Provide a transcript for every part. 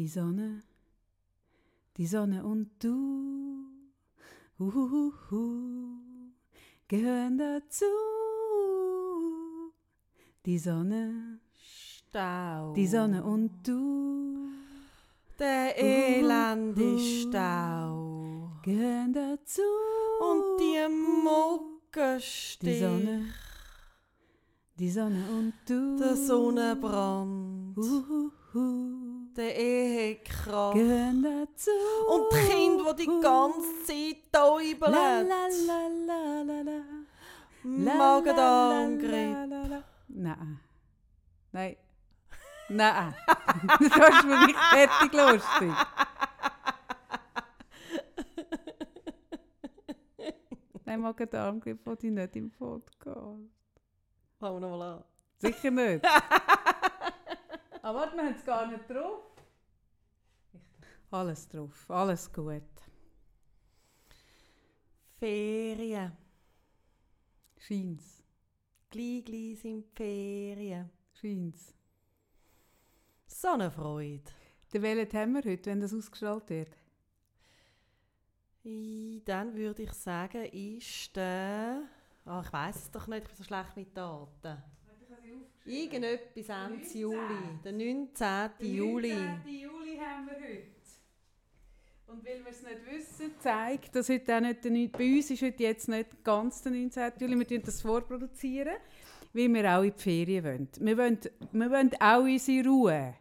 Die Sonne, die Sonne und du, uhuhu, gehören dazu. Die Sonne, Stau. die Sonne und du, Der elende Stau. gehören dazu. Und die Muckenstich. Die Sonne, die Sonne und du, Der Sonnenbrand. uhuhu, Der Ehekrach. gehören dazu. Und die Kinder, die die ganze Zeit la. La, Magen-Darm-Grippe. Nein. Nein. Nein. das hast du mir nicht fertig lustig. Nein, Magen-Darm-Grippe wollte ich nicht im Podcast. Fangen wir nochmal an. Sicher nicht. Aber warte, wir haben es gar nicht drauf. Alles drauf, alles gut. Ferien. Scheint's, Gleich, gleich sind die Ferien. scheint's. Sonnenfreude. Den welchen haben wir heute, wenn das ausgestrahlt wird? I, dann würde ich sagen, ist der. Ah, ich weiß es doch nicht, ich bin so schlecht mit Daten. Irgendetwas Ende Juli. Der 19. Juli. Juli haben wir heute. Und weil wir es nicht wissen, zeigt, dass heute auch nicht der 9. Bei uns ist heute jetzt nicht ganz der 19. Juli. Wir produzieren das vorproduzieren, weil wir auch in die Ferien wollen. Wir wollen, wir wollen auch unsere Ruhe.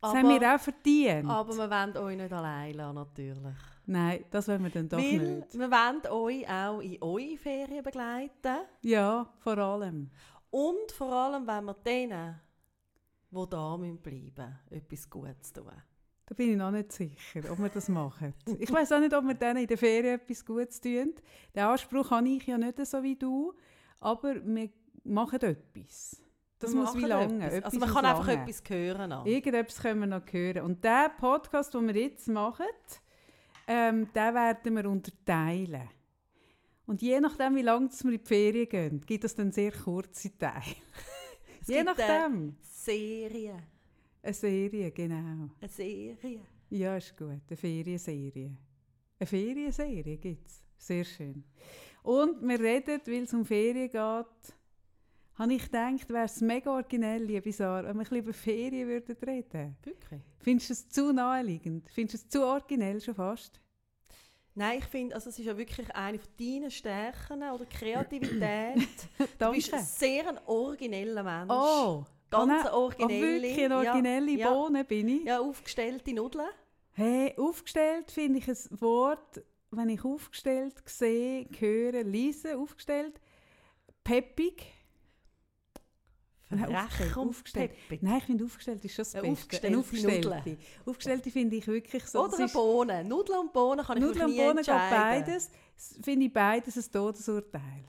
Das haben Aber- wir auch verdient. Aber wir wollen euch nicht allein lassen, natürlich. Nein, das wollen wir dann doch Weil nicht. wir wollen euch auch in eure Ferien begleiten. Ja, vor allem. Und vor allem wollen wir denen, die da bleiben müssen, etwas Gutes tun. Da bin ich noch nicht sicher, ob wir das machen. Ich weiß auch nicht, ob wir denen in der Ferien etwas Gutes tun. Den Anspruch habe ich ja nicht so wie du, aber wir machen etwas. Das Wir muss wie lange. etwas. Also man kann einfach lange. etwas hören. An. Irgendetwas können wir noch hören. Und der Podcast, den wir jetzt machen, ähm, den werden wir unterteilen. Und je nachdem, wie lange wir in die Ferien gehen, gibt es dann sehr kurze Teile. Je eine nachdem. Serie. Eine Serie, genau. Eine Serie. Ja, ist gut. Eine Ferienserie. Eine Ferienserie gibt es. Sehr schön. Und wir reden, weil es um Ferien geht, habe ich gedacht, wäre es mega originell, liebe Sarah, wenn wir ein bisschen über Ferien würden reden Wirklich? Findest du es zu naheliegend? Findest du es zu originell schon fast? Nein, ich finde, also es ist ja wirklich eine von deinen Stärken oder Kreativität. du bist sehr ein origineller Mensch. Oh, Ganz eine originelle. Oh, wirklich eine originelle ja, Bohne bin ich. Ja, ja, aufgestellte Nudeln. Hey, aufgestellt finde ich ein Wort, wenn ich aufgestellt sehe, höre, lese, aufgestellt, peppig. Nein, aufgestellt. peppig. Nein, ich finde aufgestellt ist schon das Beste. aufgestellte aufgestellte. Aufgestellte finde ich wirklich so. Oder eine Bohnen. Nudeln und Bohnen kann ich Nudeln und Bohnen geht beides. Finde ich beides ein Todesurteil.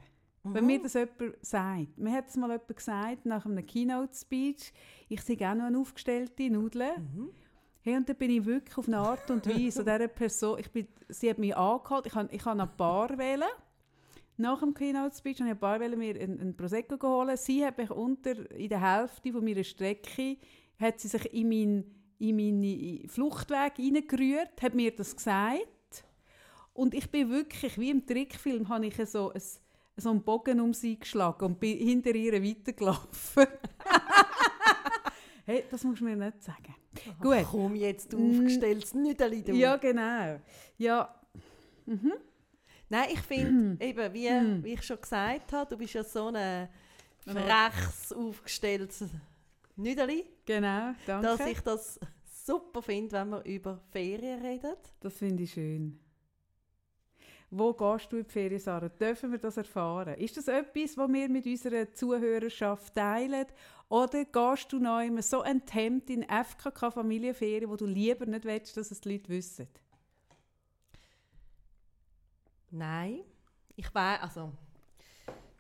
Wenn Mhm. mir das jemand sagt. Mir hat es mal jemand gesagt, nach einem Keynote-Speech, ich sehe auch noch eine aufgestellte Nudel. Mhm. Hey, und dann bin ich wirklich auf eine Art und Weise an dieser Person, ich bin, sie hat mich angehalten, ich habe ich eine Bar wählen. Nach dem Keynote-Speech habe ich paar wählen, mir einen, einen Prosecco geholt. Sie hat mich unter, in der Hälfte von meiner Strecke, hat sie sich in meinen in meinen Fluchtweg hineingerührt, hat mir das gesagt. Und ich bin wirklich, wie im Trickfilm, habe ich so, ein, so einen Bogen um sie geschlagen und bin hinter ihr weitergelaufen. hey, das musst du mir nicht sagen. Gut. Ach, Komm jetzt, du Mm. aufgestelltes Nüdeli, du. Ja, genau. Ja, Nein, ich finde, eben, wie, Mm. wie ich schon gesagt habe, du bist ja so ein freches, aufgestelltes Nüdeli, genau. Danke. dass ich das super finde, wenn wir über Ferien reden. das finde ich schön. Wo gehst du in die Ferien, Sarah? Dürfen wir das erfahren? Ist das etwas, was wir mit unserer Zuhörerschaft teilen? Oder gehst du noch immer so enthemmt in FKK-Familienferien, wo du lieber nicht willst, dass es die Leute wissen? Nein, ich weiß, also...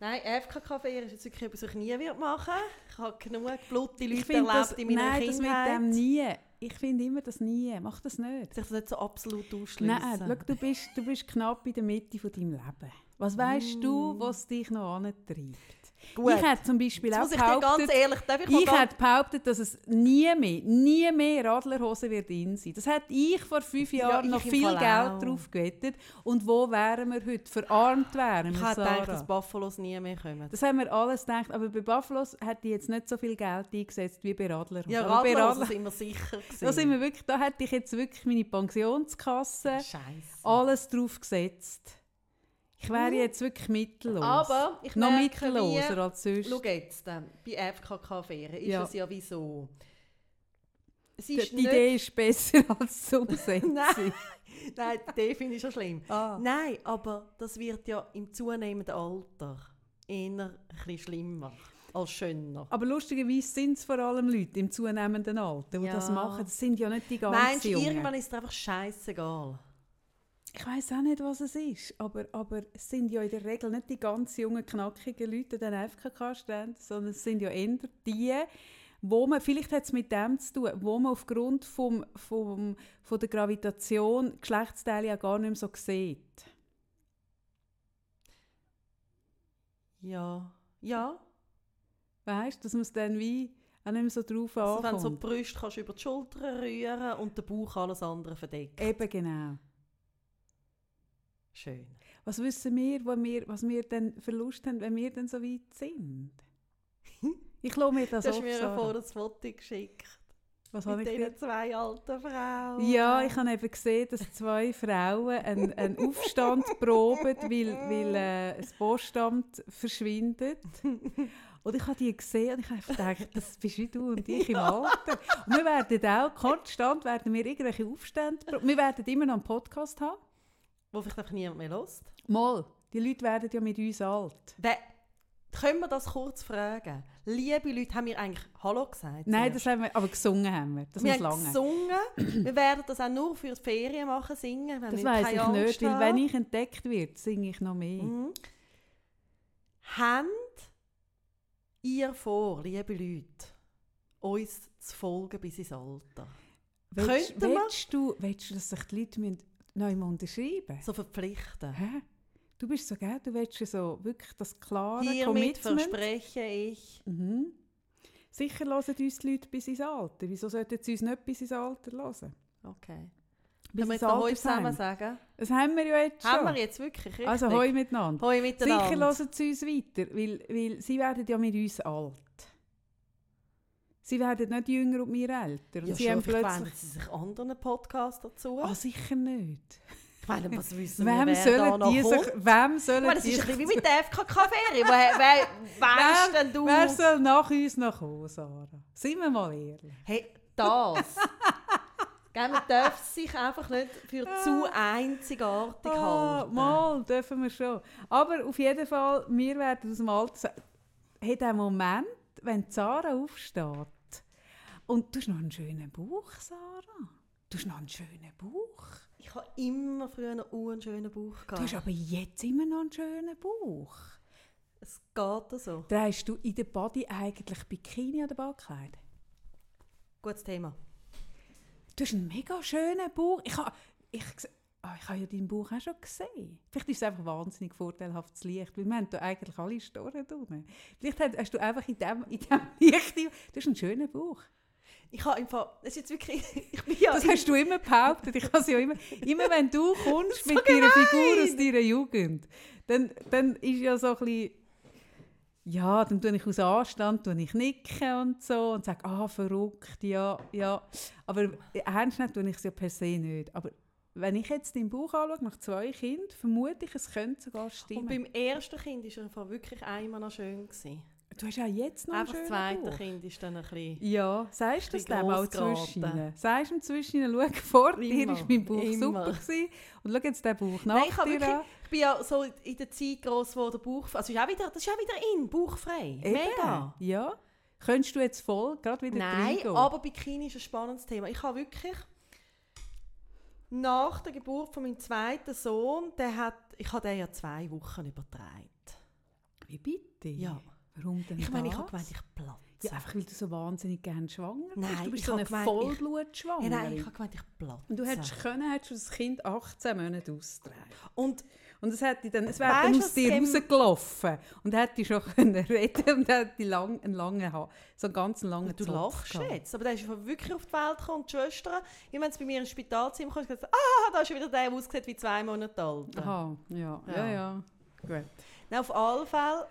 Nein, FKK-Ferien ist jetzt wirklich etwas, was ich nie machen Ich habe genug blutige Leute erlebt das, in meiner nein, das mit Kindheit. dem nie. Ich finde immer das nie. Mach das nicht. sich das nicht so absolut ausschließen. Nein, schau, du bist, du bist knapp in der Mitte von deinem Leben. Was weißt du, Mm. was dich noch antreibt? Gut. Ich hätte zum Beispiel Jetzt auch muss ich behauptet, ehrlich, ich, ich hätte behauptet, dass es nie mehr, nie mehr Radlerhosen wird in sein. Das hätte ich vor fünf Jahren ich noch viel Geld auch. drauf gewettet. Und wo wären wir heute? Verarmt wären ich wir, hätte gedacht, dass Buffalos nie mehr kommen. Das haben wir alles gedacht, aber bei Buffalos hätte ich jetzt nicht so viel Geld eingesetzt wie bei Radlerhosen. Ja, aber bei Radler Radler, sind wir sicher gewesen. da, sind wir wirklich, da hätte ich jetzt wirklich meine Pensionskasse, Scheiße. alles drauf gesetzt. Ich wäre jetzt wirklich mittellos. Aber ich Noch merke, mittelloser wie- als sonst. Schau jetzt, ähm, bei FKK-Ferien ist Ja. es ja wieso. Es Die, nicht... Idee ist besser als die Umsetzung. Nein. Nein, die Idee finde ich schon schlimm. Ah. Nein, aber das wird ja im zunehmenden Alter eher ein schlimmer als schöner. Aber lustigerweise sind es vor allem Leute im zunehmenden Alter, die Ja. das machen. Das sind ja nicht die ganz Meinst Jungen. irgendwann ist es einfach scheißegal? Ich weiß auch nicht, was es ist, aber, aber es sind ja in der Regel nicht die ganz jungen, knackigen Leute, die den FKK-Ständen, sondern es sind ja eher die, wo man, vielleicht hat es mit dem zu tun, wo man aufgrund vom, vom, von der Gravitation Geschlechtsteile ja gar nicht mehr so sieht. Ja. Ja. Weißt du, dass man es dann wie auch nicht mehr so drauf Also wenn du so die ankommt. Brüste kannst du über die Schultern rühren und den Bauch alles andere verdeckt. Eben genau. Schön. Was wissen wir, wo wir, was wir dann Verlust haben, wenn wir dann so weit sind? Ich lasse mir das Du hast mir vorher das Foto geschickt. Was Mit diesen zwei alten Frauen. Ja, ich habe eben gesehen, dass zwei Frauen einen, einen Aufstand proben, weil, weil äh, das Postamt verschwindet. Und ich habe die gesehen und ich habe gedacht, das bist wie du und ich im Alter. Und wir werden auch konstant werden wir irgendwelche Aufstände proben. Wir werden immer noch einen Podcast haben. Wo vielleicht einfach niemand mehr lässt. Mal, die Leute werden ja mit uns alt. Wer, können wir das kurz fragen? Liebe Leute, haben wir eigentlich Hallo gesagt? Nein, das haben wir, aber gesungen haben wir. Das wir haben lange. gesungen. wir werden das auch nur für die Ferien machen, singen. wenn Das weiß ich Angst nicht, weil wenn ich entdeckt werde, singe ich noch mehr. Mhm. Habt ihr vor, liebe Leute, uns zu folgen bis ins Alter? Willst, willst, du, willst du, dass sich die Leute neu unterschreiben So verpflichten. Hä? Du bist so, gell? Du willst ja so wirklich das klare Hiermit Commitment. verspreche ich, Mhm. Sicher hören uns die Leute bis ins Alter. Wieso sollten sie uns nicht bis ins Alter hören? okay. Bis Können wir heute zusammen sagen? Das haben wir ja jetzt schon. Haben wir jetzt wirklich, richtig? also hoi miteinander. Hoi Sicher miteinander. hören sie uns weiter, weil, weil sie werden ja mit uns alt. Sie werden nicht jünger und wir älter. Und Ja, sie haben plötzlich... wenden sie sich anderen Podcasts dazu. Ah, sicher nicht. Ich meine, was wissen wir, Wem wer da sollen noch die kommt? sich... Wem Ich sollen meine, das die ist ein bisschen wie mit der FKK-Ferie. Wer, wer weißt denn du? Wer soll nach uns noch kommen, Sarah? Seien wir mal ehrlich. Hey, das. Gell, man darf sich einfach nicht für zu einzigartig Ah, halten. mal, dürfen wir schon. Aber auf jeden Fall, wir werden aus dem Alter hey, der Moment, wenn Sarah aufsteht und du hast noch einen schönen Bauch, Sarah. Du hast noch einen schönen Bauch. Ich habe immer früher einen schönen Bauch Du hast gehabt. aber jetzt immer noch einen schönen Bauch. Es geht so. Drehst du in der Body eigentlich Bikini oder Ballkleid? Gutes Thema. Du hast einen mega schönen Bauch. Ich habe ich, ah, ich habe ja deinen Bauch auch schon gesehen. Vielleicht ist es einfach wahnsinnig vorteilhaftes Licht, weil wir haben da eigentlich alle Storen drin. Vielleicht hast, hast du einfach in dem, in dem Licht... Du hast einen schönen Bauch. Ich habe einfach, das ist jetzt wirklich, ich bin ja, Das hast du immer behauptet. Ich has ja immer, immer wenn du kommst mit deiner Figur aus deiner Jugend, dann, dann ist ja so ein bisschen... Ja, dann tue ich aus Anstand tue ich nicken und so und sage, ah, verrückt, ja, ja. Aber ernst nehmen tue ich es ja per se nicht. Aber wenn ich jetzt deinen Bauch anschaue, nach zwei Kindern, vermute ich, es könnte sogar und stimmen. beim ersten Kind war er wirklich einmal noch schön. Gewesen. Du hast ja jetzt noch einen Einfach das schönen zweite Bauch. Kind ist dann ein bisschen... Ja, sagst du das bisschen dem auch zwischen Sagst du ihm zwischen schau vor dir Immer, ist mein Bauch immer. super gewesen. Und schau jetzt den Bauch nach Nein, ich, dir wirklich, ich bin ja so in der Zeit gross, wo der Bauch... Also ist auch wieder, das ist auch wieder in, bauchfrei. Eben. Mega. Ja. Könntest du jetzt voll gerade wieder Nein, reingehen? aber Bikini ist ein spannendes Thema. Ich habe wirklich nach der Geburt von meinem zweiten Sohn, der hat, ich habe den ja zwei Wochen übertragen. Wie bitte? Ja. Warum denn Ich meine, ich habe gemeint, ich platze. Ja, einfach weil du so wahnsinnig gerne schwanger bist. Nein, du bist ich so habe eine Vollblutschwangere. Hey, nein, ich habe gemeint, ich platze. Und du hättest können, hättest du das Kind 18 Monate austragen. Und Und es, hätte dann, es wäre dann aus dir rausgelaufen. Und hätte schon können reden und hätte lang, einen langen Haar, so einen ganz langen Du Zopf lachst gehabt. jetzt, aber der ist wirklich auf die Welt gekommen und die Schwestern, ich wenn sie bei mir ins Spitalzimmer kommen, gesagt, ah, da ist wieder der, der aussieht wie zwei Monate alt. Aha, ja, ja, Ja. ja. Gut. Nein, auf alle Fälle,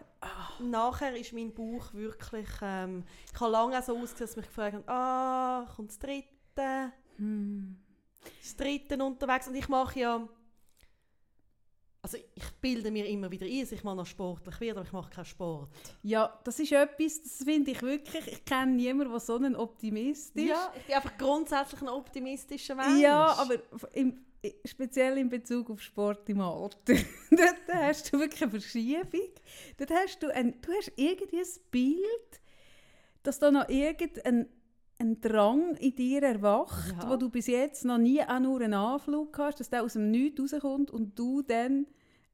nachher ist mein Bauch wirklich, ähm, ich habe lange so ausgesehen, dass mich gefragt haben, ah, kommt das Dritte, Hm. das Dritte unterwegs und ich mache ja, also ich bilde mir immer wieder ein, dass ich mal noch sportlich werde, aber ich mache keinen Sport. Ja, das ist etwas, das finde ich wirklich, ich kenne niemanden, der so ein Optimist ist. Ja, ich bin einfach grundsätzlich ein optimistischer Mensch. Ja, aber im, speziell in Bezug auf Sport im Alter. dort hast du wirklich eine Verschiebung. Dort hast du, ein, du hast irgendwie ein Bild, dass da noch irgendein ein Drang in dir erwacht, Ja. wo du bis jetzt noch nie auch nur einen Anflug hast, dass der aus dem Nichts rauskommt und du dann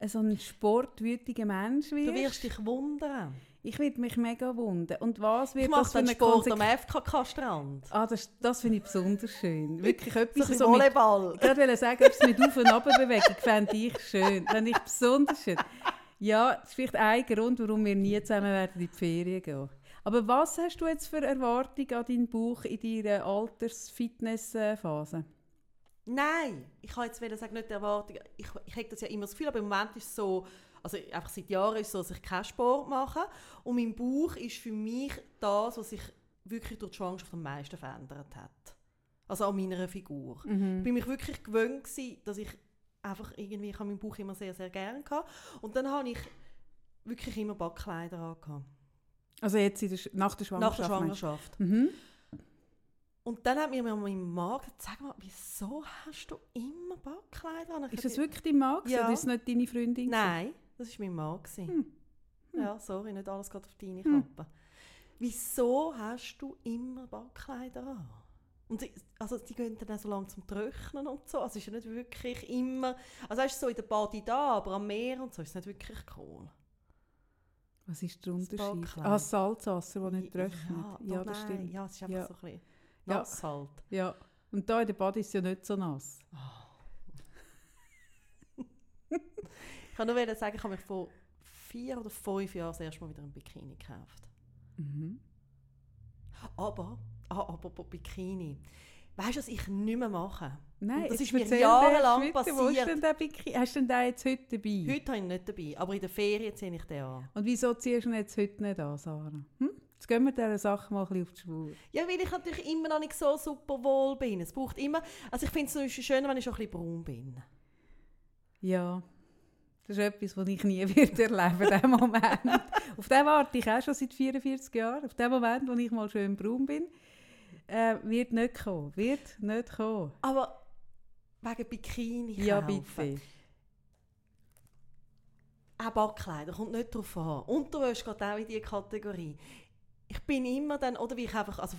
so ein sportwütiger Mensch wirst. Du wirst dich wundern. Ich würde mich mega wundern. Und was wird Ich das für eine Sport am FKK-Strand. Ah, das, das finde ich besonders schön. Wirklich So etwas so mit Volleyball. Ich wollte sagen, etwas mit Auf- und Abbewegung fände ich schön. Fände ich besonders schön. Ja, das ist vielleicht ein Grund, warum wir nie zusammen werden in die Ferien gehen. Aber was hast du jetzt für Erwartungen an deinen Bauch in deiner Alters-Fitness-Phase? Nein, ich kann jetzt sagen, nicht die Erwartung. Ich, ich habe das ja immer das Gefühl, aber im Moment ist es so, also einfach seit Jahren ist es so, dass ich keinen Sport mache. Und mein Bauch ist für mich das, was sich wirklich durch die Schwangerschaft am meisten verändert hat. Also an meiner Figur. Ich bin mich wirklich gewöhnt gewesen, dass ich einfach irgendwie, ich habe meinen Bauch immer sehr, sehr gerne gehabt. Und dann habe ich wirklich immer Backkleider angehabt. Also jetzt in der, nach der Nach Schwangerschaft? der meinst Schwangerschaft. Mhm. Und dann hat mir mein Mann gesagt, sag mal, wieso hast du immer Backkleider an? Ist das wirklich dein Mann Ja. oder ist es nicht deine Freundin? Nein, das war mein Mann. gewesen. Hm. Ja, sorry, nicht alles geht auf deine Hm. Kappe. Wieso hast du immer Backkleider an? Und sie, also die gehen dann so lange zum Trocknen und so. Also es ist ja nicht wirklich immer... Also es ist so in der Body da, aber am Meer und so ist es nicht wirklich cool. Was ist der Unterschied? Ah, Salzwasser, das nicht Ja, trocknet. Ja, Ja, das nein. stimmt. Ja, es ist einfach Ja. so ein bisschen Ja. nass halt. Ja. Und da in der Body ist es ja nicht so nass. Ich kann nur sagen, ich habe mich vor vier oder fünf Jahren das erste Mal wieder ein Bikini gekauft. Mhm. Aber, ah, apropos Bikini. Weißt du, was ich nicht mehr mache? Nein, Und das ist mir jahrelang heute, Wo ist passiert. denn der Bikini? Hast du denn den jetzt heute dabei? Heute habe ich ihn nicht dabei, aber in der Ferien ziehe ich den an. Und wieso ziehst du ihn jetzt heute nicht an, Sarah? Hm? Jetzt gehen wir dieser Sache mal ein bisschen auf die Spur. Ja, weil ich natürlich immer noch nicht so super wohl bin. Es braucht immer... Also ich finde es schön, wenn ich schon ein bisschen braun bin. Ja, das ist etwas, was ich nie wieder erleben diesem Moment. auf den warte ich auch schon seit 44 Jahren. Auf den Moment, wo ich mal schön braun bin, äh, wird nicht kommen. Wird nicht kommen. Aber wegen Bikini Ja, kaufen. bitte. Auch Backkleider, kommt nicht drauf an. Unterwäsche geht auch in diese Kategorie. Ich bin immer dann, oder wie ich einfach, also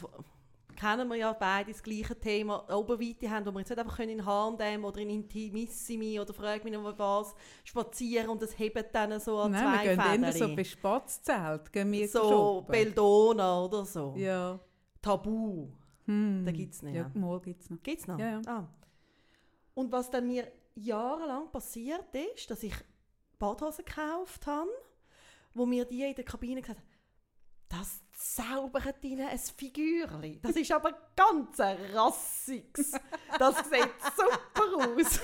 kennen wir ja beide das gleiche Thema, Oberweite haben, wo wir jetzt nicht einfach in H&M oder in Intimissimi oder frag mich noch was spazieren und das hebt dann so an Nein, wir zwei gehen eher so Fäden. bei Spatzelt. Gehen wir so shoppen. Beldona oder so. Ja. Tabu, Hm. den gibt es nicht. Ja, mal gibt es noch. Gibt's noch? Ja, ja. Ah. Und was dann mir jahrelang passiert ist, dass ich Badhosen gekauft habe, wo mir die in der Kabine gesagt haben, das zaubert ihnen ein Figürchen. Das ist aber ganz ein rassiges. Das sieht super aus.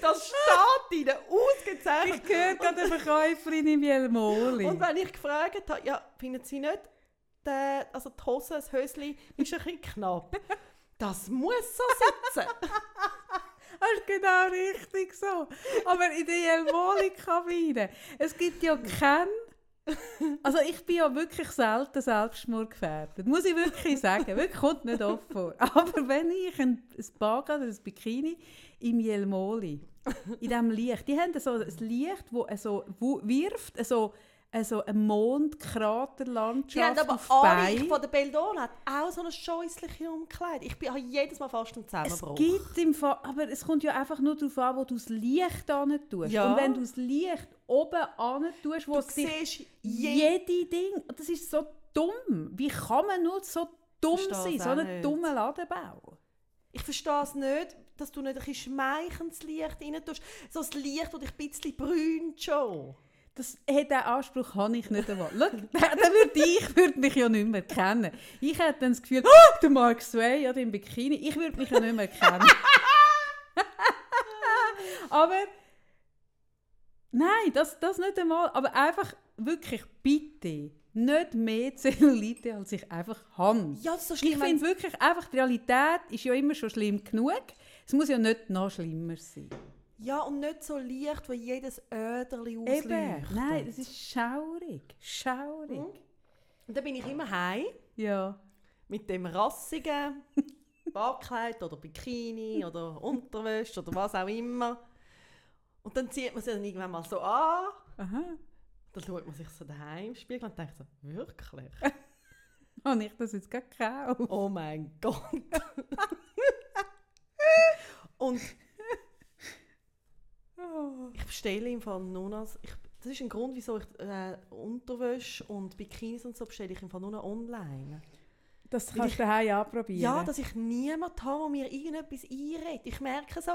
Das steht ihnen ausgezeichnet. Ich höre gerade eine Verkäuferin im Jelmoli. Und wenn ich gefragt habe, ja, finden Sie nicht, der, also die Hose, das Höschen ist ein bisschen knapp. Das muss so sitzen. Das ist genau richtig so. Aber in der Jelmoli-Kabine, es gibt ja keinen... Also ich bin ja wirklich selten selbstmordgefährdet. Muss ich wirklich sagen. Wirklich kommt nicht oft vor. Aber wenn ich ein, ein oder ein Bikini im Jelmoli, in diesem Licht, die haben so ein Licht, das so wirft, so, so eine Die Mondkraterlandschaft haben aber auf Bein. von der Beldon hat auch so eine scheußliche Umkleide. Ich bin habe jedes Mal fast Es Zusammenbruch. gibt im Fall, aber es kommt ja einfach nur darauf an, wo du das Licht an tust. Ja. Und wenn du das Licht oben an tust, wo du es siehst je jede Ding, das ist so dumm. Wie kann man nur so dumm sein, es so einen nicht. dummen Ladenbau? Ich verstehe es nicht, dass du nicht ein schmeichendes Licht rein tust. So ein Licht, das dich ein bisschen brünt schon. Das, hey, diesen Anspruch habe ich nicht einmal. Schau, dann würde ich würde mich ja nicht mehr kennen. Ich hätte dann das Gefühl, oh, der Mark Sway ja, im Bikini, ich würde mich ja nicht mehr kennen. aber nein, das, das nicht einmal. Aber einfach wirklich bitte nicht mehr Zellulite, als ich einfach habe. Ja, das ist so Ich schlimm. wenn- finde wirklich, einfach die Realität ist ja immer schon schlimm genug. Es muss ja nicht noch schlimmer sein. Ja, und nicht so leicht, wo jedes Öderli ausleuchtet. Eben, nein, das ist schaurig. Schaurig. Hm? Und dann bin ich immer heim Ja. mit dem rassigen Backkleid oder Bikini oder Unterwäsche oder was auch immer. Und dann zieht man sie dann irgendwann mal so an. Aha. Dann schaut man sich so daheim im Spiegel und denkt so, wirklich? Habe ich das jetzt gerade gekauft? Oh mein Gott. und ich bestelle im Fall nur noch, ich, das ist ein Grund, wieso ich äh, Unterwäsche und Bikinis und so bestelle ich im Fall nur noch online. Das kannst du daheim anprobieren. Ja, dass ich niemanden habe, der mir irgendetwas einredet. Ich merke so,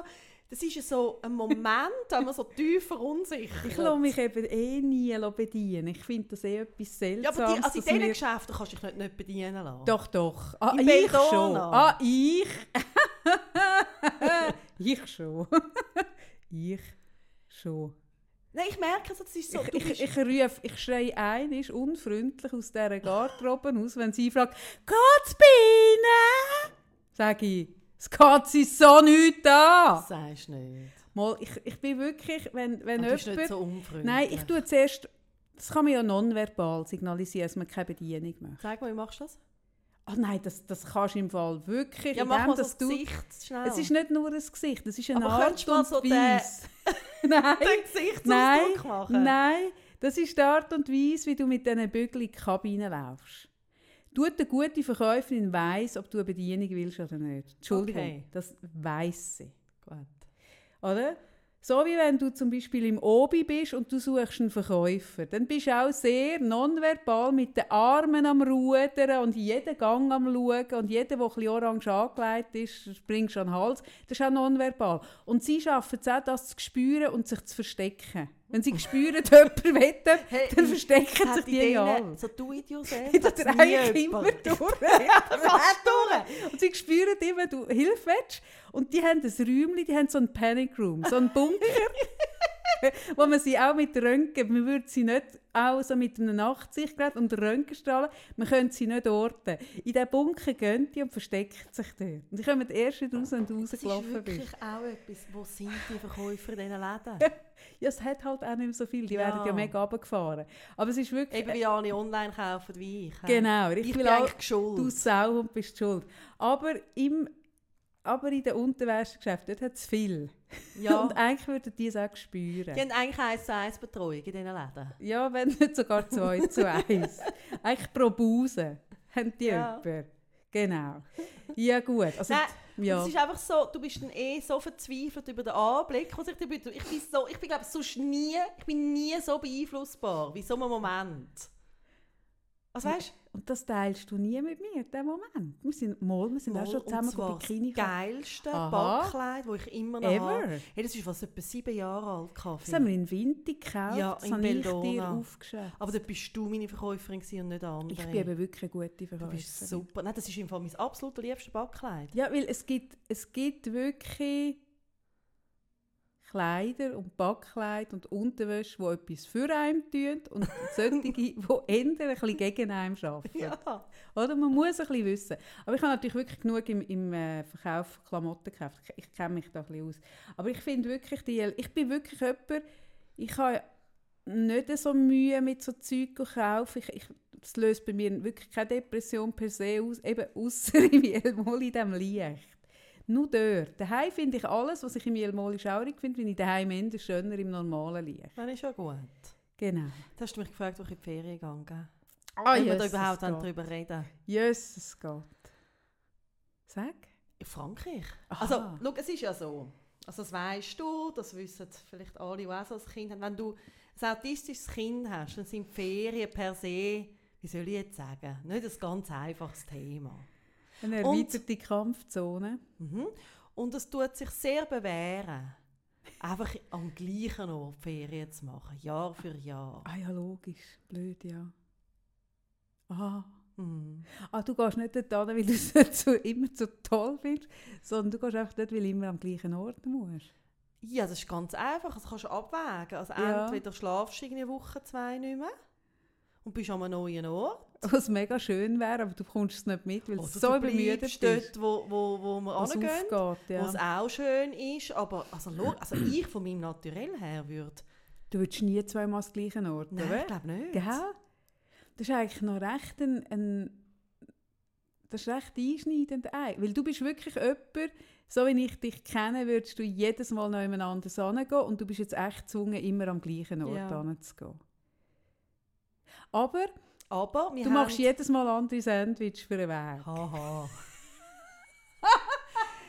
das ist ja so ein Moment, wenn man so tief verunsichert. Ich lasse mich eben eh nie bedienen. Ich finde das eh etwas ja, Seltsames. aber die, also in diesen wir- Geschäften kannst du dich nicht, nicht bedienen lassen. Doch, doch. Ah, ich Belladonna. schon. Ah, ich. ich schon. ich schon. Nein, ich merke so, das ist so, ich, ich, ich rufe, ich schreie ein, ist unfreundlich aus dieser Garderobe aus, wenn sie fragt, «Geht's bei Ihnen?» Sag ich, «Es geht sie so nicht an!» das sagst du nicht. Mal, ich, ich bin wirklich, wenn, wenn Aber du bist jemand... nicht so unfreundlich. Nein, ich tue zuerst... Das kann man ja nonverbal signalisieren, dass man keine Bedienung macht. Sag mal, wie machst du das? Ah nein, das, das kannst du im Fall wirklich, Ja, mach indem, mal so dass das du... Gesicht schnell. Es ist nicht nur ein Gesicht, es ist eine Aber Art du und so den- Weise. nein, den Gesichtsausdruck nein, machen. nein, das ist die Art und Weise, wie du mit diesen Bügeln in die Kabine laufst. Tut eine gute Verkäuferin weiss, ob du eine Bedienung willst oder nicht. Entschuldigung, Okay. das weiss sie. Gut. Oder? So wie wenn du zum Beispiel im Obi bist und du suchst einen Verkäufer. Dann bist du auch sehr nonverbal mit den Armen am Rudern und jeden Gang am Schauen und jeder, der ein orange angelegt ist, springst du an den Hals. Das ist auch nonverbal. Und sie schaffen es auch, das zu spüren und sich zu verstecken. Wenn sie spüren, dass jemand will, Hey, dann verstecken sich die ja denen alle. So do it yourself. Das hat's drehe nie ich immer durch. Fast durch. Und sie spüren immer, du Hilfe willst. Und die haben ein Räumchen, die haben so einen Panic Room, so einen Bunker, wo man sie auch mit Röntgen, man würde sie nicht auch so mit einem Nachtsichtgerät und Röntgenstrahlen, man könnte sie nicht orten. In diesen Bunker gehen die und verstecken sich dort. Und die kommen erst raus, wenn du Das ist rausgelaufen wirklich bist. auch etwas, wo sind die Verkäufer in diesen Läden? Ja, es hat halt auch nicht mehr so viel, die Ja. werden ja mega runtergefahren. Aber es ist wirklich... Eben wie alle online kaufen wie ich. Genau, Ich ich bin eigentlich schuld. Du Sauhund bist schuld. Aber, im, aber in den Unterwäschegeschäften, dort hat es viel. ja. Und eigentlich würden die es auch spüren. Die haben eigentlich 1 zu 1 Betreuung in diesen Läden. Ja, wenn nicht sogar 2 zu 1. eigentlich pro Buse haben die Ja. jemanden. Genau. Ja gut. Also, Nein, ja. Es ist einfach so, du bist dann eh so verzweifelt über den Anblick, was ich bitte. Ich bin so, ich bin glaube sonst nie, ich bin nie so beeinflussbar wie so einem Moment. Was weißt Und das teilst du nie mit mir, den Moment. Wir sind, mal, wir sind auch schon zusammen zwar Bikini das geilste. Backkleid, das ich immer noch Ever? habe. Hey, das ist fast etwa sieben Jahre alt. Kaffee. Das haben wir in Vinti gekauft. Ja, das in ich dir aufgeschrieben. Aber dort bist du meine Verkäuferin und nicht andere. Ich bin eben wirklich eine gute du Verkäuferin. bist super. Nein, das ist im Fall mein absolut liebstes Backkleid. Ja, weil es gibt, es gibt wirklich Kleider und Backkleid und Unterwäsche, die etwas für einen tun und solche, die eher ein bisschen gegen einen arbeiten. Ja. Oder? Man muss ein bisschen wissen. Aber ich habe natürlich wirklich genug im, im äh, Verkauf von Klamotten gekauft. Ich, ich kenne mich da ein bisschen aus. Aber ich finde wirklich, die, ich bin wirklich jemand, ich habe nicht so Mühe mit so Zeug zu kaufen. Ich, ich, das löst bei mir wirklich keine Depression per se aus, eben ausser im Jelmol in diesem Licht. Nur dort. Daheim finde ich alles, was ich im Jelmol schaurig finde, finde ich daheim eher schöner im normalen Licht. Das ist ja gut. Genau. Jetzt hast du mich gefragt, wo ich in die Ferien gehe. Ah, Wenn wir da überhaupt darüber reden. Jesus Gott. Sag. In Frankreich. Aha. Also, schau, es ist ja so. Also, das weißt du, das wissen vielleicht alle, die auch so ein Kind haben. Wenn du ein autistisches Kind hast, dann sind Ferien per se, wie soll ich jetzt sagen, nicht ein ganz einfaches Thema. Eine Und- erweiterte Kampfzone. Mhm. Und es tut sich sehr bewähren, einfach am gleichen Ort Ferien zu machen, Jahr für Jahr. Ah ja, logisch. Blöd, ja. Aha. Mhm. Ah, du gehst nicht dort hin, weil du es so, immer so toll findest, sondern du gehst einfach dort, weil du immer am gleichen Ort musst. Ja, das ist ganz einfach. Das kannst du abwägen. Also Ja. entweder schlafst du eine Woche, zwei nicht mehr und bist an einem neuen Ort. Was mega schön wäre, aber du bekommst es nicht mit, weil du Oder so übermüdet bist. dort, wo, wo, wo wir was hingehen, aufgeht, wo es ja. auch schön ist. Aber also, also ich von meinem Naturell her würde... Du würdest nie zweimal das gleiche Ort, Nein, oder? ich glaube nicht. Gell? Das ist eigentlich noch recht ein, ein das ist recht einschneidend, ei- weil du bist wirklich jemand, so wie ich dich kenne, würdest du jedes Mal noch jemand anderes hingehen und du bist jetzt echt gezwungen, immer am gleichen Ort Ja. hinzugehen. Aber Aber wir du haben... machst jedes Mal andere Sandwich für einen Weg. Haha.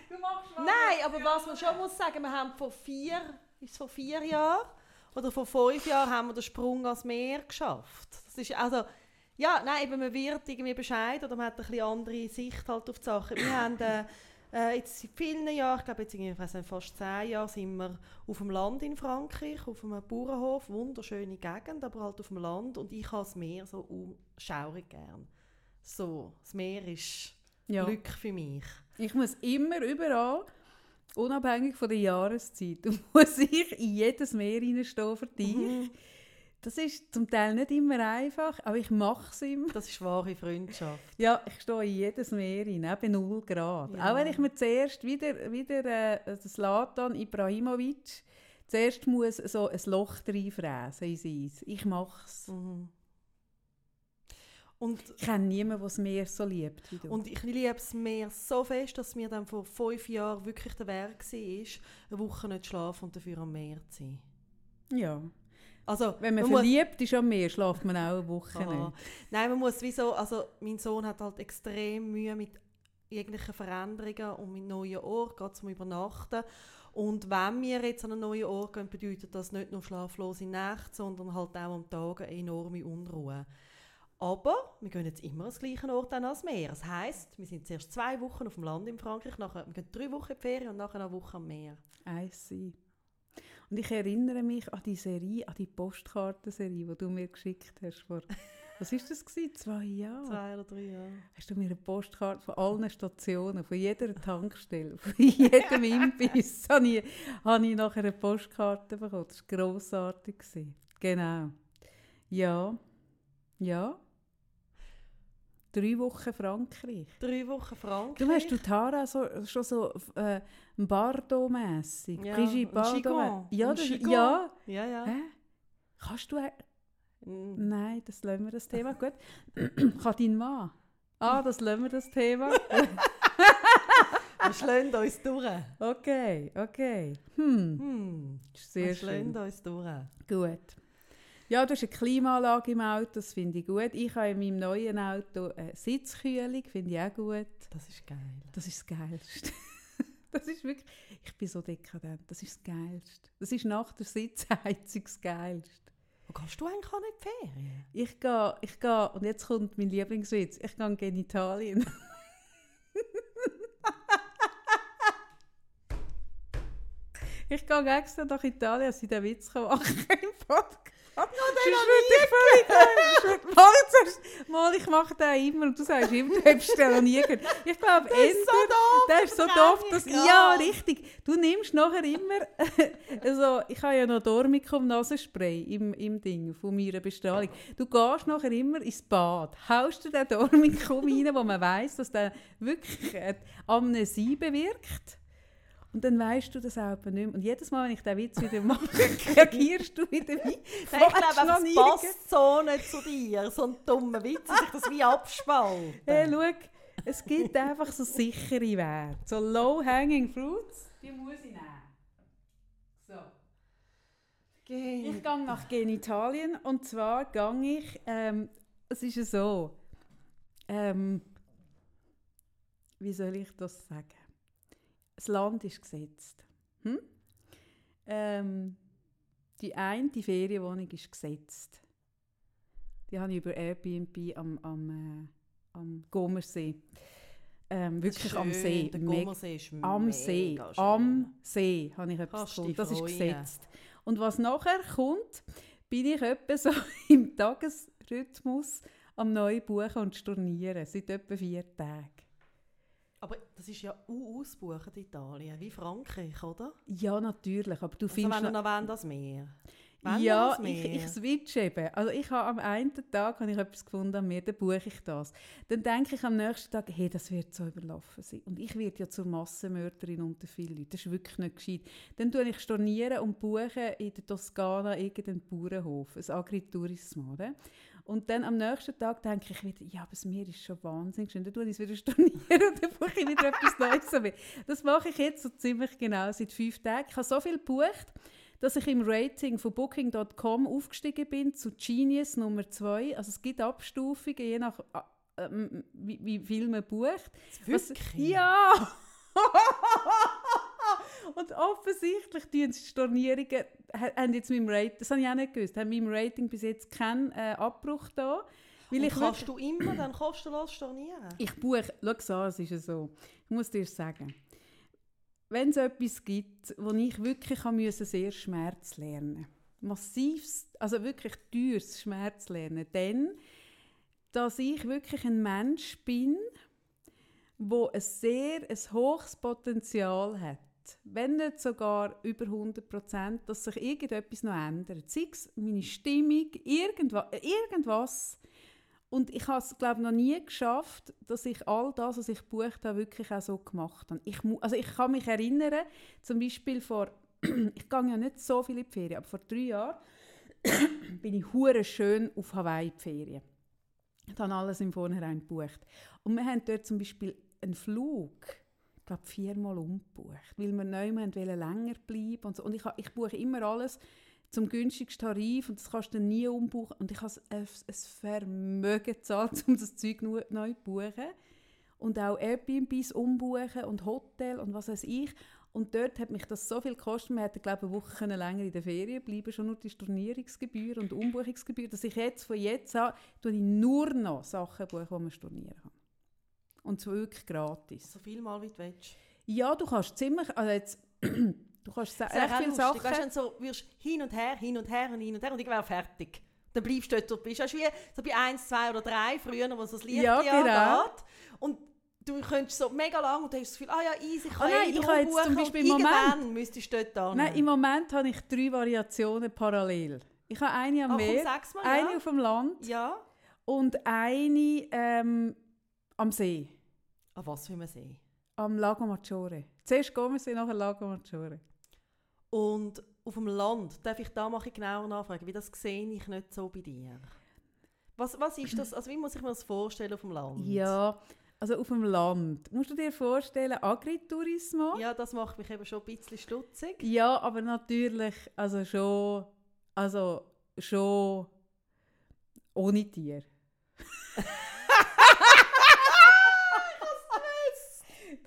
Du machst Nein, aber was man schon muss sagen, wir haben vor vier, ist vor vier Jahren oder vor fünf Jahren haben wir den Sprung ans Meer geschafft. Das ist also, ja, nein, eben man wird irgendwie Bescheid oder man hat eine andere Sicht halt auf die Sachen. Wir haben äh, äh, jetzt seit vielen Jahren, ich glaube jetzt irgendwie, nicht, fast zehn Jahre, sind wir auf dem Land in Frankreich, auf einem Bauernhof, wunderschöne Gegend, aber halt auf dem Land und ich habe das Meer so umschaurig gern. So, das Meer ist Ja. Glück für mich. Ich muss immer überall, unabhängig von der Jahreszeit, muss ich in jedes Meer reinstehen für dich. Mhm. Das ist zum Teil nicht immer einfach, aber ich mache es immer. Das ist wahre Freundschaft. Ja, ich stehe in jedes Meer rein, auch bei 0 Grad. Ja. Auch wenn ich mir zuerst wieder, wieder äh, Zlatan Ibrahimovic zuerst muss so ein Loch reinfräsen ins Eis. Ich mache es. Mhm. Und, Ich kenne niemanden, der das Meer so liebt wie du. und ich liebe es Meer so fest, dass mir dann vor fünf Jahren wirklich der Weg war, eine Woche nicht zu schlafen und dafür am Meer zu sein. ja. Also, Wenn man, man verliebt ist am Meer, schlaft man auch eine Woche Aha. nicht. Nein, man muss wieso, also mein Sohn hat halt extrem Mühe mit jeglichen Veränderungen und mit neuen Orten, gerade zum Übernachten. Und wenn wir jetzt an einen neuen Ort gehen, bedeutet das nicht nur schlaflose Nächte, sondern halt auch am Tag eine enorme Unruhe. Aber wir gehen jetzt immer an den gleichen Ort dann als Meer. Das heisst, wir sind zuerst zwei Wochen auf dem Land in Frankreich, nachher, wir gehen drei Wochen in die Ferien und nachher eine Woche am Meer. I see. Und ich erinnere mich an die Serie, an die Postkartenserie, die du mir geschickt hast vor, was ist das gewesen? Zwei Jahre? Zwei oder drei Jahre. Hast du mir eine Postkarte von allen Stationen, von jeder Tankstelle, von jedem Imbiss, habe ich, habe ich nachher eine Postkarte bekommen. Das war grossartig. Genau. Ja. Ja. Drei Wochen Frankreich. Drei Wochen Frankreich. Du hast du Tara so, schon so äh, Bardot-mässig? Ja, Brigitte? Gigon. Ja, das, ja. Ja, ja. Hä? Kannst du... Mm. Nein, das lassen wir das Thema. Gut. Kann dein Mann? Ah, das lassen wir das Thema. Wir schlagen uns durch. Okay, okay. Hm, Hm. sehr wir schön. uns durch. Gut. Ja, du hast eine Klimaanlage im Auto, das finde ich gut. Ich habe in meinem neuen Auto eine Sitzkühlung, finde ich auch gut. Das ist geil. Das ist das Geilste. Das ist wirklich, ich bin so dekadent, das ist das Geilste. Das ist nach der Sitzheizung das Geilste. Wo kannst du eigentlich auch nicht die Ferien? Ich gehe, ich gehe, und jetzt kommt mein Lieblingswitz, ich gehe in Genitalien. ich gehe extra nach Italien, dass ich den Witz machen kann im Podcast. No, den habe ich mal, zuerst- mal, ich mache den immer und du sagst immer, du hast den noch nie gehört. Ich glaube, Das ist so doof, der ist so doof, dass, ja, richtig. Du nimmst nachher immer, also ich habe ja noch Dormicum Nasenspray im, im Ding von meiner Bestrahlung. Du gehst nachher immer ins Bad, haust dir den Dormicum rein, wo man weiss, dass der wirklich äh, Amnesie bewirkt. Und dann weißt du das auch nicht mehr. Und jedes Mal, wenn ich diesen Witz wieder mache, reagierst du wieder wie. Nein, ich glaube, es passt so nicht zu dir. So ein dummer Witz, dass sich das wie abspalten. Hey, schau, es gibt einfach so sichere Werte. So low-hanging fruits, die muss ich nehmen. So. Geh. Ich gehe nach Genitalien und zwar gehe ich, ähm, es ist ja so, ähm, wie soll ich das sagen? Das Land ist gesetzt. Hm? Ähm, die eine die Ferienwohnung ist gesetzt. Die habe ich über Airbnb am, am, äh, am Gomersee. ähm, wirklich am schön. See. Der Gommersee ist am See. schön. Am See habe ich etwas gefunden. Das ist gesetzt. Und was nachher kommt, bin ich etwa so im Tagesrhythmus am neuen Buchen und Stornieren. Seit etwa vier Tagen. Aber das ist ja u ausbuchen Italien, wie Frankreich, oder? Ja, natürlich. Aber du Also findest wenn noch- noch wollen, das. Wollen wir ja, das ich, ich switch eben. Also ich habe am einen Tag habe ich etwas gefunden an mir, dann buche ich das. Dann denke ich am nächsten Tag, hey, das wird so überlaufen sein. Und ich werde ja zur Massenmörderin unter vielen Leuten. Das ist wirklich nicht gescheit. Dann tue ich stornieren und buche in der Toskana irgendeinen Bauernhof, ein Agriturismo. Oder? Und dann am nächsten Tag denke ich wieder, ja, aber das Meer ist schon wahnsinnig schön. Dann tue ich es wieder stornieren und dann buche ich wieder etwas Neues. mir. Das mache ich jetzt so ziemlich genau seit fünf Tagen. Ich habe so viel gebucht, dass ich im Rating von Booking.com aufgestiegen bin zu Genius Nummer 2. Also es gibt Abstufungen, je nach äh, ähm, wie, wie viel man bucht. Was- Wirklich? Ja! Und offensichtlich tun die Stornierungen, ha- haben jetzt mit dem Rating, das habe ich auch nicht gewusst, haben mit dem Rating bis jetzt keinen äh, Abbruch da. Weil Und ich kannst du immer dann kostenlos stornieren? ich buche, schau so, es ist ja so, ich muss dir sagen, wenn es etwas gibt, wo ich wirklich müssen, sehr Schmerz lernen massivst, also wirklich teures Schmerz lernen, dann, dass ich wirklich ein Mensch bin, wo ein sehr ein hohes Potenzial hat, wenn nicht sogar über 100 Prozent, dass sich irgendetwas noch ändert. Sei es meine Stimmung, irgendwas, irgendwas und ich habe es, glaube noch nie geschafft, dass ich all das, was ich gebucht habe, wirklich auch so gemacht habe. Ich, also ich kann mich erinnern, zum Beispiel vor, ich gehe ja nicht so viel in die Ferien, aber vor drei Jahren bin ich hure schön auf Hawaii in Ferien. Ich habe alles im Vornherein gebucht. Und wir haben dort zum Beispiel einen Flug, ich glaube viermal umgebucht, weil wir neu länger bleiben und so. Und ich, ich buche immer alles zum günstigsten Tarif und das kannst du nie umbuchen. Und ich habe ein, ein Vermögen gezahlt, um das Zeug neu zu buchen. Und auch Airbnbs umbuchen und Hotel und was weiß ich. Und dort hat mich das so viel gekostet, wir hätten glaube ich, eine Woche länger in der Ferien bleiben, schon nur die Stornierungsgebühr und Umbuchungsgebühr, dass ich jetzt von jetzt an tue ich nur noch Sachen buchen, die man stornieren kann. Und zwar wirklich gratis. So viel mal wie du willst. Ja, du kannst ziemlich, also jetzt, du kannst sehr wäre auch viele lustig, Sachen... weißt, wenn du so wirst hin und her, hin und her und hin und her und irgendwann fertig. Dann bleibst du dort, du bist. Das ist wie so bei 1, 2 oder 3 früher, wo so das Licht Ja, genau. Und du könntest so mega lang und du hast das Gefühl, ah ja, easy, ich kann nein, eh ich habe jetzt zum Beispiel im Moment- müsstest du dort hin. Nein, im Moment habe ich drei Variationen parallel. Ich habe eine am Ah, Meer, mal, eine ja. auf dem Land Ja. und eine ähm, am See, Ah, was will man sehen? am Lago Maggiore. Zuerst Gommersee, nachher Lago Maggiore. Und auf dem Land, darf ich da mal genauer nachfragen, wie das sehe ich nicht so bei dir. Was, was ist das, also wie muss ich mir das vorstellen auf dem Land? Ja, also auf dem Land. Musst du dir vorstellen, Agritourismo? Ja, das macht mich eben schon ein bisschen stutzig. Ja, aber natürlich, also schon, also schon ohne Tier.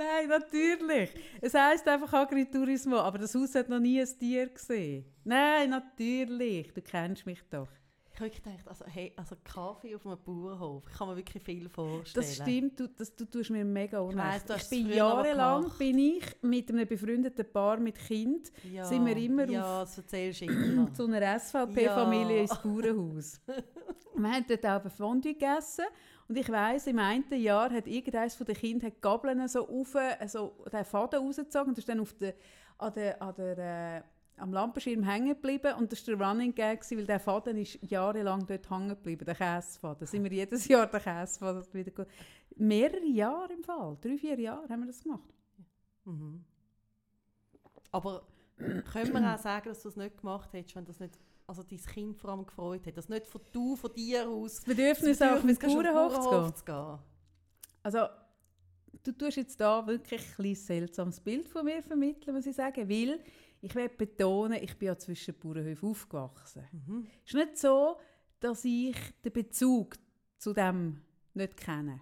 Nein, natürlich. Es heisst einfach Agritourismo, aber das Haus hat noch nie ein Tier gesehen. Nein, natürlich. Du kennst mich doch. Ich habe gedacht, also, hey, also Kaffee auf einem Bauernhof, ich kann mir wirklich viel vorstellen. Das stimmt, du, das, du tust mir mega unrecht. weiss, du Ich, hast es bin jahrelang bin ich mit einem befreundeten Paar mit Kind Ja, sind wir immer ja, immer. zu einer SVP-Familie Ja. ins Bauernhaus. wir haben dort auch ein Fondue gegessen und ich weiss, im einen Jahr hat irgendeines von den Kindern die Gabeln so auf, also den Faden rausgezogen und ist dann auf der, an der, an der, äh, am Lampenschirm hängen geblieben und das war der Running Gag, weil der Faden ist jahrelang dort hängen geblieben, der Käsefaden. Da sind wir jedes Jahr den Käsefaden wieder Mehrere Jahre im Fall, drei, vier Jahre haben wir das gemacht. Mhm. Aber können wir auch sagen, dass du es nicht gemacht hättest, wenn das nicht, also dein Kind vor allem gefreut hat, dass nicht von du, von dir aus Das Bedürfnis, auf den hast, auf den Bauernhof zu gehen. Also, du tust jetzt da wirklich ein seltsames Bild von mir vermitteln, muss ich sagen, weil ich will betonen, ich bin ja zwischen Bauernhöfen aufgewachsen. Mhm. Es ist nicht so, dass ich den Bezug zu dem nicht kenne.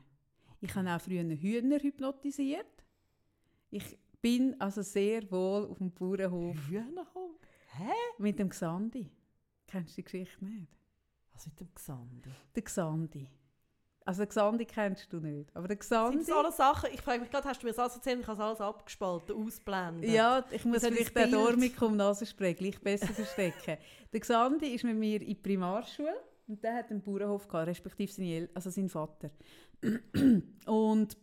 Ich habe auch früher Hühner hypnotisiert. Ich bin also sehr wohl auf dem Bauernhof Hühnerhof? Hä? mit dem Xandi. Kennst du die Geschichte nicht? Was mit dem Gesande? Der Xandi. Also den Xandi kennst du nicht. Aber der Sind Xandi... das alles Sachen? Ich frage mich gerade, hast du mir das alles erzählt? Ich habe alles abgespalten, ausblenden. Ja, ich muss vielleicht den Bild. Dormicum Nasenspray gleich besser verstecken. der Xandi ist mit mir in die Primarschule und der hat einen Bauernhof gehabt, respektive seine El also sein Vater. und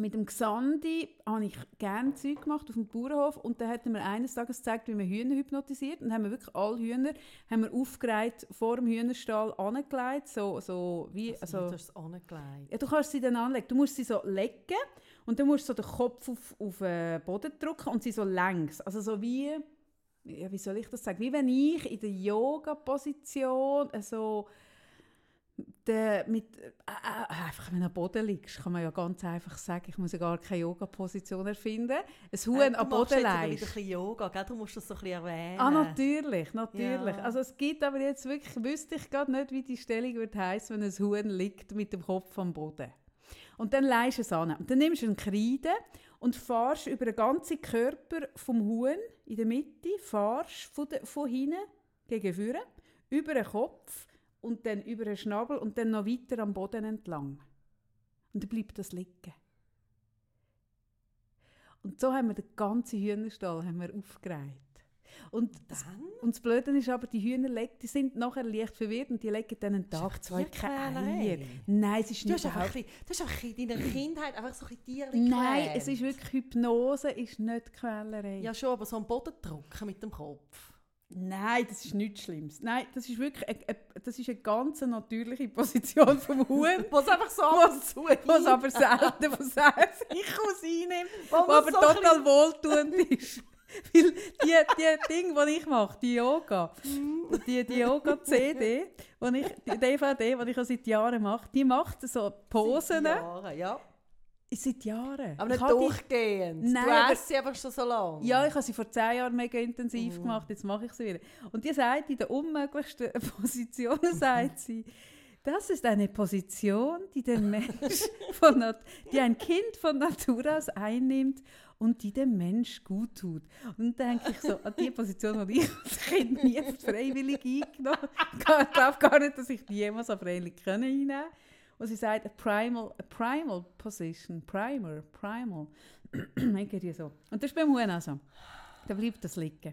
mit dem Xandi habe ich gerne Zeug gemacht auf dem Bauernhof und dann hat er mir eines Tages gezeigt, wie man Hühner hypnotisiert. Und dann haben wir wirklich alle Hühner haben wir aufgereiht, vor dem Hühnerstall angelegt, so, so wie... Also, du Also, hast angelegt. ja, du kannst sie dann anlegen. Du musst sie so legen und dann musst du so den Kopf auf, auf den Boden drücken und sie so längs. Also so wie, ja, wie soll ich das sagen? Wie wenn ich in der Yoga-Position äh, so der, mit, äh, äh, einfach wenn du am Boden liegst, kann man ja ganz einfach sagen, ich muss ja gar keine Yoga-Position erfinden. Ein Huhn Äh, du am machst Boden ein leist. bisschen Yoga, gell? Du musst das so ein bisschen erwähnen. Ah, natürlich, natürlich. Ja. Also es gibt aber jetzt wirklich, wüsste ich gerade nicht, wie die Stellung wird heißen, wenn ein Huhn liegt mit dem Kopf am Boden. Und dann leist du es an. Und dann nimmst du einen Kreide und fahrst über den ganzen Körper vom Huhn in der Mitte, fahrst von, de, von hinten gegen vorne, über den Kopf und dann über den Schnabel und dann noch weiter am Boden entlang. Und dann bleibt das liegen. Und so haben wir den ganzen Hühnerstall haben wir aufgereiht. Und das, Dann? und das Blöde ist aber, die Hühner legen, die sind nachher leicht verwirrt und die legen dann einen Tag, zwei keine. Eier. Nein, es ist Du nicht hast, überhaupt- du hast einfach in deiner Kindheit einfach so ein Tiere Nein, es ist wirklich Hypnose, ist nicht Quälerei. Ja schon, aber so am Boden drücken mit dem Kopf. Nein, das ist nichts Schlimmes. Nein, das ist wirklich eine, eine, das ist eine ganz natürliche Position vom Huhn, Was einfach so zu was aber selten von sich aus einnimmt, was aber so total wohltuend ist. Weil die, die Dinge, die ich mache, die Yoga, die, die Yoga-CD, die ich, die DVD, die ich seit Jahren mache, die macht so Posen Seit Jahren, ja. Seit Jahren. Aber Ich nicht habe die- durchgehend. Nein, du aber- sie einfach schon so lange. Ja, ich habe sie vor zehn Jahren mega intensiv Mhm. gemacht, jetzt mache ich sie wieder. Und die sagt, in der unmöglichsten Position sagt sie, das ist eine Position, die den Mensch von Nat die ein Kind von Natur aus einnimmt und die dem Mensch gut tut. Und dann denke ich so, an die Position, die ich als Kind nie freiwillig eingenommen habe. Ich glaube gar nicht, dass ich die jemals freiwillig einnehmen Und sie sagt, a primal, a primal position, primer, primal. Irgendwie so. Und das ist beim Huhn auch so. Da bleibt das liegen.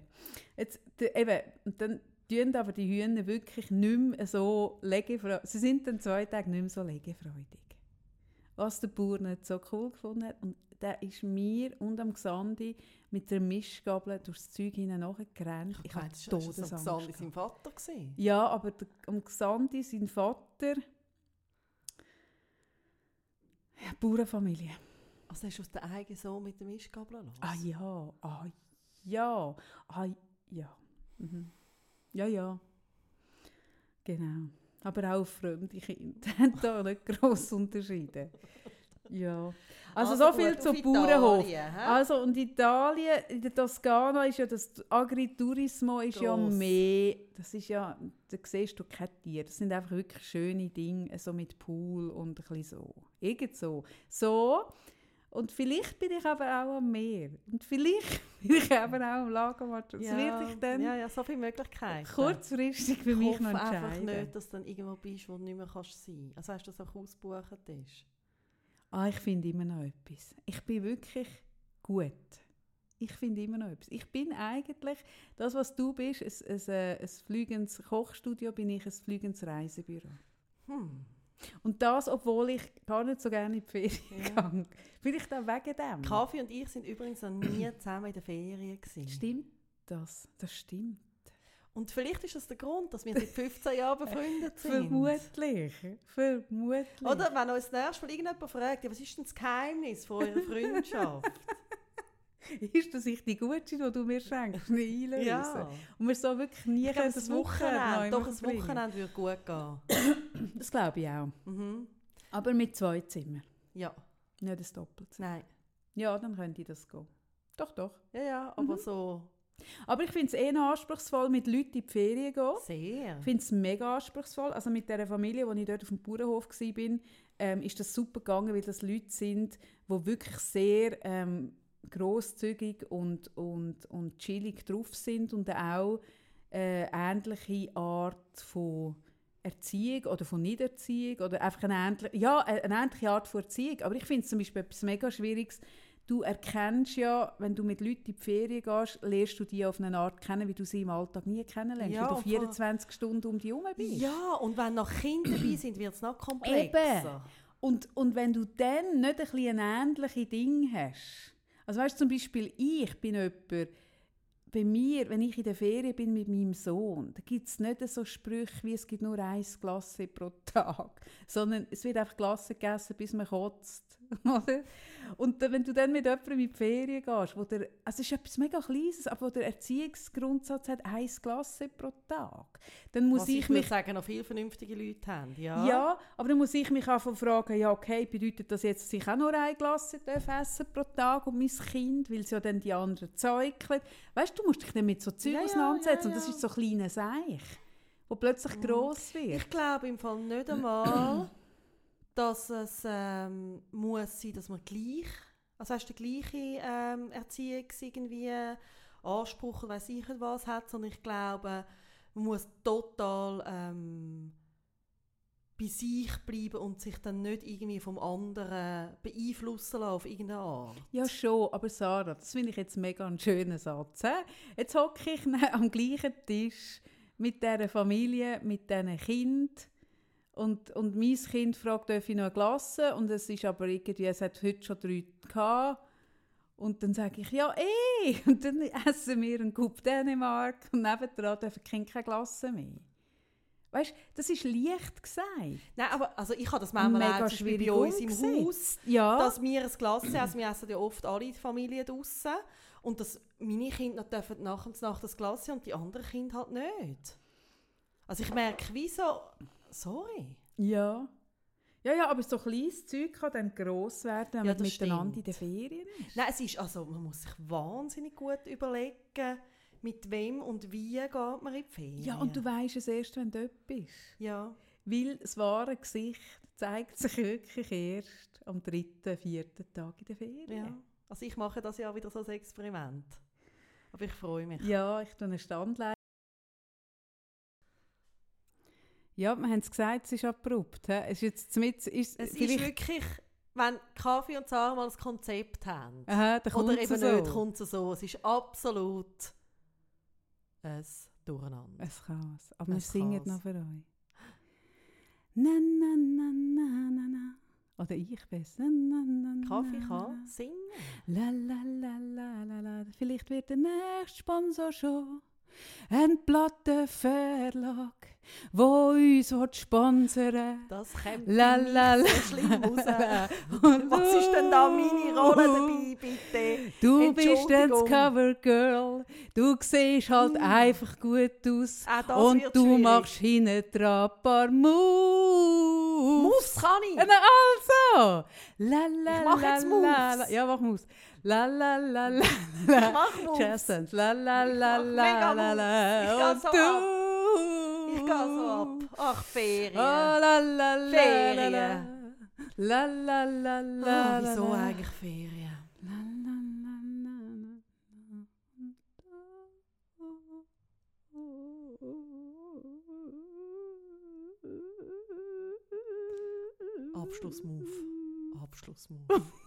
Jetzt, eben, dann tun aber die Hühner wirklich nicht mehr so legefreudig. Sie sind dann zwei Tage nicht mehr so legefreudig. Was der Bauer nicht so cool gefunden hat. Und der ist mir und am Xandi mit der Mischgabel durchs Zeug hinein nachgerannt. Ich hatte das war Todesangst. Xandi gehabt. sein Vater. Gewesen. Ja, aber der, am Xandi, sein Vater, ja, Bauernfamilie. Also hast du aus der eigenen Sohn mit dem Mischgabel los? Ah ja, ah ja, ah ja. Mhm. Ja, ja. Genau. Aber auch fremde Kinder haben da nicht gross Unterschiede. Ja. Also, so viel gut, zu auf Bauernhof. Italien? Also und Italien, in der Toskana ist ja das Agriturismo ist ja Gross. mehr, das ist ja, da siehst du keine Tiere, das sind einfach wirklich schöne Dinge, so mit Pool und ein bisschen so, irgend so. So, und vielleicht bin ich aber auch am Meer und vielleicht bin ich aber auch am Lagerwart. Das werde ich dann ja, ja, so viele Möglichkeiten. kurzfristig für ich mich noch einfach entscheiden. nicht, dass du dann irgendwo bist, wo du nicht mehr kannst sein kannst. Also hast du das auch ausgebucht ist? Ah, ich finde immer noch etwas. Ich bin wirklich gut. Ich finde immer noch etwas. Ich bin eigentlich, das was du bist, ein, ein, ein fliegendes Kochstudio, bin ich ein fliegendes Reisebüro. Hm. Und das, obwohl ich gar nicht so gerne in die Ferien Ja. gehe. Vielleicht auch wegen dem. Kaffee und ich sind übrigens noch nie zusammen in der Ferien. Gewesen. Stimmt das? Das stimmt. Und vielleicht ist das der Grund, dass wir seit 15 Jahren befreundet sind. Vermutlich. Vermutlich. Oder wenn uns das nächste Mal irgendjemand fragt, was ist denn das Geheimnis von eurer Freundschaft? ist das ich die Gutschein, die du mir schenkst, nicht einlösen? ja. Und wir so wirklich nie Ich können das Wochenende, doch, ein. Wochenende würde gut gehen. Das glaube ich auch. Mhm. Aber mit zwei Zimmern. Ja, Nicht das Doppelzimmer. nein. Ja, dann könnte ich das gehen. Doch, doch. Ja, ja, aber Mhm. so Aber ich finde es eh anspruchsvoll, mit Leuten in die Ferien zu gehen. sehr. Ich finde es mega anspruchsvoll. Also mit der Familie, wo ich dort auf dem Bauernhof war, ähm, ist das super gegangen, weil das Leute sind, die wirklich sehr ähm, grosszügig und, und, und chillig drauf sind und auch äh, ähnliche Art von Erziehung oder von Niederziehung oder einfach eine ähnliche, ja, eine ähnliche Art von Erziehung. Aber ich finde es zum Beispiel etwas mega Schwieriges. Du erkennst ja, wenn du mit Leuten in die Ferien gehst, lernst du die auf eine Art kennen, wie du sie im Alltag nie kennenlernst, Ja, weil du und 24 Stunden um die herum bist. Ja, und wenn noch Kinder dabei sind, wird es noch komplexer. Und, und wenn du dann nicht ein bisschen ein ähnliches Ding hast, also weißt du, zum Beispiel ich bin jemand, bei mir, wenn ich in der Ferien bin mit meinem Sohn, da gibt es nicht so Sprüche wie es gibt nur ein Glas pro Tag, sondern es wird einfach Glas gegessen, bis man kotzt. Und wenn du dann mit jemandem in die Ferien gehst, wo der, also es ist etwas mega Kleines, aber wo der Erziehungsgrundsatz hat, ein Glas pro Tag, dann muss Was ich, ich mich sagen, noch viele vernünftige Leute haben. Ja. ja. aber dann muss ich mich einfach fragen, ja okay, bedeutet das jetzt, dass ich auch nur ein Glas essen pro Tag und mein Kind, weil es ja dann die anderen zäukeln. Weißt du, du musst dich dann mit so Zeug Ja, ja, auseinandersetzen ja, und das ja. ist so ein kleiner Seich, wo plötzlich gross wird. Ich glaube im Fall nicht einmal, dass es ähm, muss sein, dass man gleich, also hast du die gleiche ähm, Erziehungs irgendwie Anspruch oder weiß ich was hat, sondern ich glaube, man muss total ähm, bei sich bleiben und sich dann nicht irgendwie vom anderen beeinflussen lassen auf irgendeine Art. Ja, schon, aber Sarah, das finde ich jetzt mega einen schönen Satz. He? Jetzt hocke ich am gleichen Tisch mit dieser Familie, mit diesen Kind und, und mein Kind fragt, darf ich noch ein Glas? Und es ist aber irgendwie, es hat heute schon drei gehabt. Und dann sage ich, ja, eh! Und dann essen wir einen Coup Dänemark und nebendran dürfen die Kinder kein Glas mehr. Weißt du, das ist leicht gesagt. Nein, aber also ich habe das manchmal Mega auch schwierig bei uns im umgesetzt. Haus, Ja. dass wir ein Glas essen. Also wir essen ja oft alle die Familie draussen. Und dass meine Kinder dürfen nach und nach das Glas und die anderen Kinder halt nicht. Also ich merke, wieso... Sorry. Ja. Ja, ja, aber so kleines Zeug kann dann gross werden, wenn Ja, man miteinander in stimmt. den Ferien ist. Nein, es ist, also man muss sich wahnsinnig gut überlegen, mit wem und wie geht man in die Ferien. Ja, und du weisst es erst, wenn du dort bist. Ja, Weil das wahre Gesicht zeigt sich wirklich erst am dritten, vierten Tag in der Ferien. ja. Also ich mache das ja wieder so als Experiment. Aber ich freue mich. Ja, ich tue einen Stand Ja, wir haben es gesagt, es ist abrupt. he? Es ist jetzt mit, ist, Es ist wirklich, wenn Kaffee und Sarah mal ein Konzept haben, aha, oder eben so. nicht, kommt es so. Es ist absolut ein Durcheinander. Ein Chaos. Aber wir Ein singen Chaos. noch für euch. Na, na, na, na, na, na. Oder ich besser. Na, na, na, Kaffee kann singen. La, la, la, la, la, la. Vielleicht wird der nächste Sponsor schon ein Plattenverlag, wo uns sponsern Das kommt La, so schlimm raus. Und Was ist denn da meine Rolle dabei, bitte? Du bist dann das. Covergirl. Du siehst halt Mm. einfach gut aus. Das Und du schwierig. machst hinten dran ein paar Moves. Moves kann ich. Na also. La, la, Ich mach jetzt Moves. Ja, mach Moves. La, la, la, la, mach Moves. Jazz Dance. La, la, la, la, la, la. Und so du. Ich gehe so ab. Ach, Ferien. Oh, la, la, la, la, la. Ferien. La, la, la, la, Ah, la, wieso eigentlich Ferien? La, la, la. Abschlussmove. Abschlussmove.